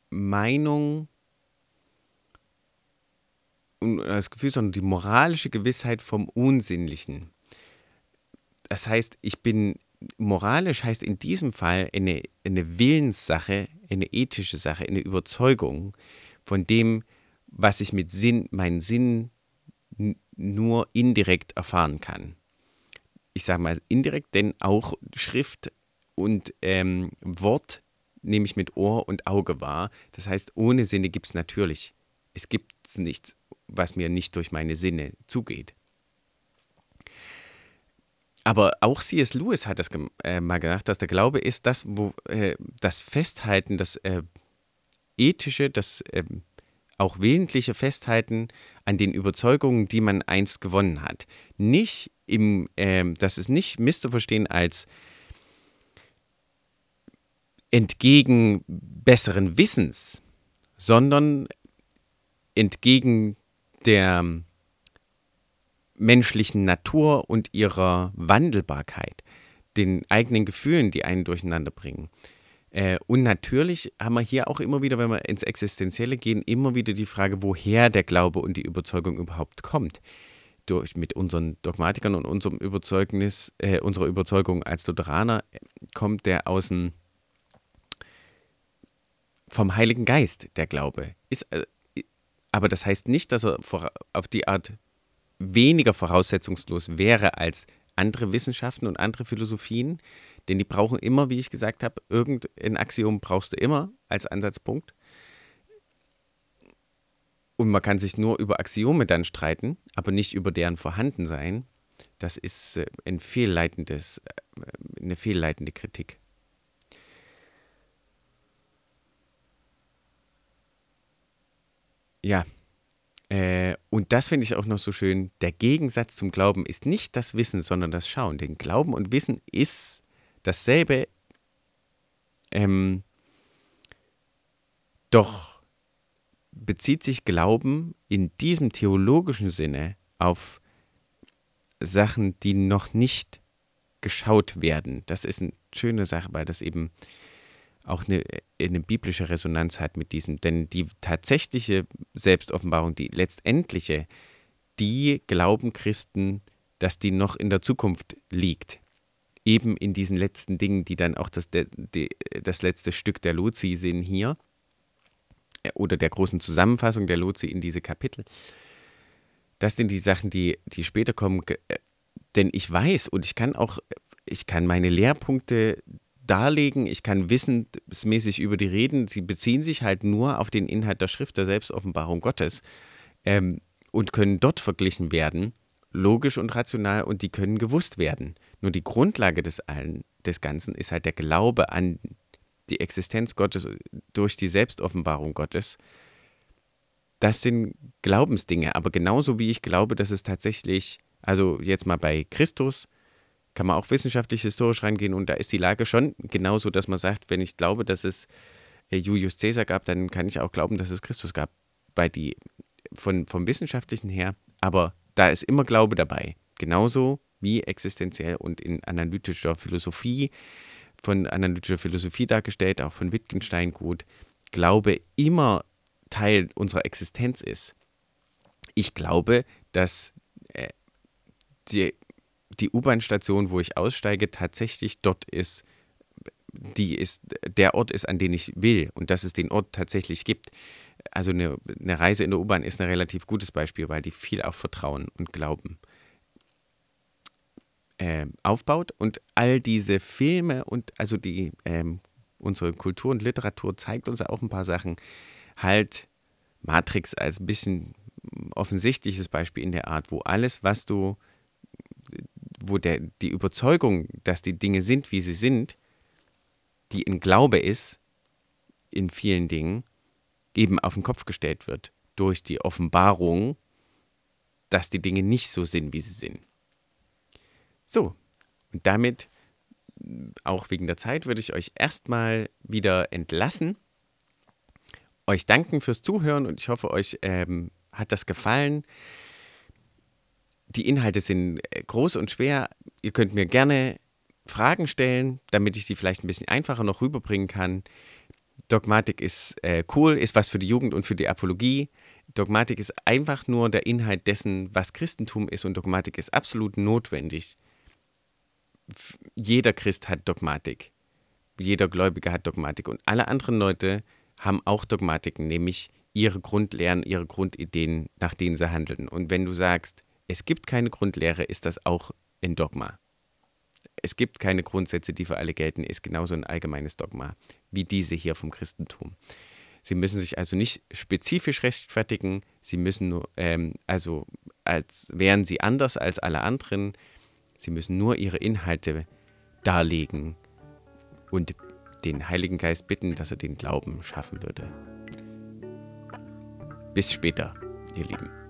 Meinung und das Gefühl, sondern die moralische Gewissheit vom Unsinnlichen. Das heißt, ich bin moralisch heißt in diesem Fall eine, eine Willenssache, eine ethische Sache, eine Überzeugung von dem, was ich mit Sinn, meinen Sinn nur indirekt erfahren kann. Ich sage mal indirekt, denn auch Schrift und ähm, Wort nehme ich mit Ohr und Auge wahr. Das heißt, ohne Sinne gibt es natürlich, es gibt nichts, was mir nicht durch meine Sinne zugeht. Aber auch C.S. Lewis hat das äh, mal gesagt, dass der Glaube ist das, wo äh, das Festhalten, das äh, ethische, das ähm, auch willentliche Festhalten an den Überzeugungen, die man einst gewonnen hat. Nicht im, ähm, das ist nicht misszuverstehen als entgegen besseren Wissens, sondern entgegen der menschlichen Natur und ihrer Wandelbarkeit, den eigenen Gefühlen, die einen durcheinander bringen. Äh, und natürlich haben wir hier auch immer wieder, wenn wir ins Existenzielle gehen, immer wieder die Frage, woher der Glaube und die Überzeugung überhaupt kommt. Durch, mit unseren Dogmatikern und unserem Überzeugnis, äh, unserer Überzeugung als Lutheraner äh, kommt der aus dem vom Heiligen Geist, der Glaube. Ist, äh, aber das heißt nicht, dass er auf die Art weniger voraussetzungslos wäre als andere Wissenschaften und andere Philosophien, denn die brauchen immer, wie ich gesagt habe, irgendein Axiom brauchst du immer als Ansatzpunkt. und man kann sich nur über Axiome dann streiten, aber nicht über deren Vorhandensein. Das ist äh, ein fehlleitendes, äh, eine fehlleitende Kritik. Ja, äh, und das finde ich auch noch so schön. Der Gegensatz zum Glauben ist nicht das Wissen, sondern das Schauen. Denn Glauben und Wissen ist dasselbe. Ähm, doch bezieht sich Glauben in diesem theologischen Sinne auf Sachen, die noch nicht geschaut werden. Das ist eine schöne Sache, weil das eben auch eine, eine biblische Resonanz hat mit diesem. Denn die tatsächliche Selbstoffenbarung, die letztendliche, die glauben Christen, dass die noch in der Zukunft liegt. Eben in diesen letzten Dingen, die dann auch das, die, das letzte Stück der Lozi sind hier oder der großen Zusammenfassung der Lotse in diese Kapitel. Das sind die Sachen, die, die später kommen. Äh, denn ich weiß und ich kann auch, ich kann meine Lehrpunkte darlegen, ich kann wissensmäßig über die reden. Sie beziehen sich halt nur auf den Inhalt der Schrift der Selbstoffenbarung Gottes ähm, und können dort verglichen werden, logisch und rational, und die können gewusst werden. Nur die Grundlage des allen, des Ganzen ist halt der Glaube an die Existenz Gottes durch die Selbstoffenbarung Gottes, das sind Glaubensdinge. Aber genauso wie ich glaube, dass es tatsächlich, also jetzt mal bei Christus, kann man auch wissenschaftlich historisch reingehen und da ist die Lage schon genauso, dass man sagt, wenn ich glaube, dass es äh, Julius Caesar gab, dann kann ich auch glauben, dass es Christus gab. Bei die, von, vom Wissenschaftlichen her, aber da ist immer Glaube dabei. Genauso wie existenziell und in analytischer Philosophie von analytischer Philosophie dargestellt, auch von Wittgenstein gut, Glaube immer Teil unserer Existenz ist. Ich glaube, dass äh, die, die U-Bahn-Station, wo ich aussteige, tatsächlich dort ist, die ist, der Ort ist, an den ich will und dass es den Ort tatsächlich gibt. Also eine, eine Reise in der U-Bahn ist ein relativ gutes Beispiel, weil die viel auf Vertrauen und Glauben äh, aufbaut und all diese Filme und also die ähm, unsere Kultur und Literatur zeigt uns auch ein paar Sachen. Halt Matrix als ein bisschen offensichtliches Beispiel in der Art, wo alles, was du, wo der, die Überzeugung, dass die Dinge sind, wie sie sind, die in Glaube ist, in vielen Dingen, eben auf den Kopf gestellt wird durch die Offenbarung, dass die Dinge nicht so sind, wie sie sind. So, und damit, auch wegen der Zeit, würde ich euch erstmal wieder entlassen. Euch danken fürs Zuhören und ich hoffe, euch ähm, hat das gefallen. Die Inhalte sind äh, groß und schwer. Ihr könnt mir gerne Fragen stellen, damit ich die vielleicht ein bisschen einfacher noch rüberbringen kann. Dogmatik ist äh, cool, ist was für die Jugend und für die Apologie. Dogmatik ist einfach nur der Inhalt dessen, was Christentum ist und Dogmatik ist absolut notwendig jeder Christ hat Dogmatik. Jeder Gläubige hat Dogmatik. Und alle anderen Leute haben auch Dogmatiken, nämlich ihre Grundlehren, ihre Grundideen, nach denen sie handeln. Und wenn du sagst, es gibt keine Grundlehre, ist das auch ein Dogma. Es gibt keine Grundsätze, die für alle gelten, ist genauso ein allgemeines Dogma wie diese hier vom Christentum. Sie müssen sich also nicht spezifisch rechtfertigen, sie müssen nur, ähm, also als wären sie anders als alle anderen, Sie müssen nur ihre Inhalte darlegen und den Heiligen Geist bitten, dass er den Glauben schaffen würde. Bis später, ihr Lieben.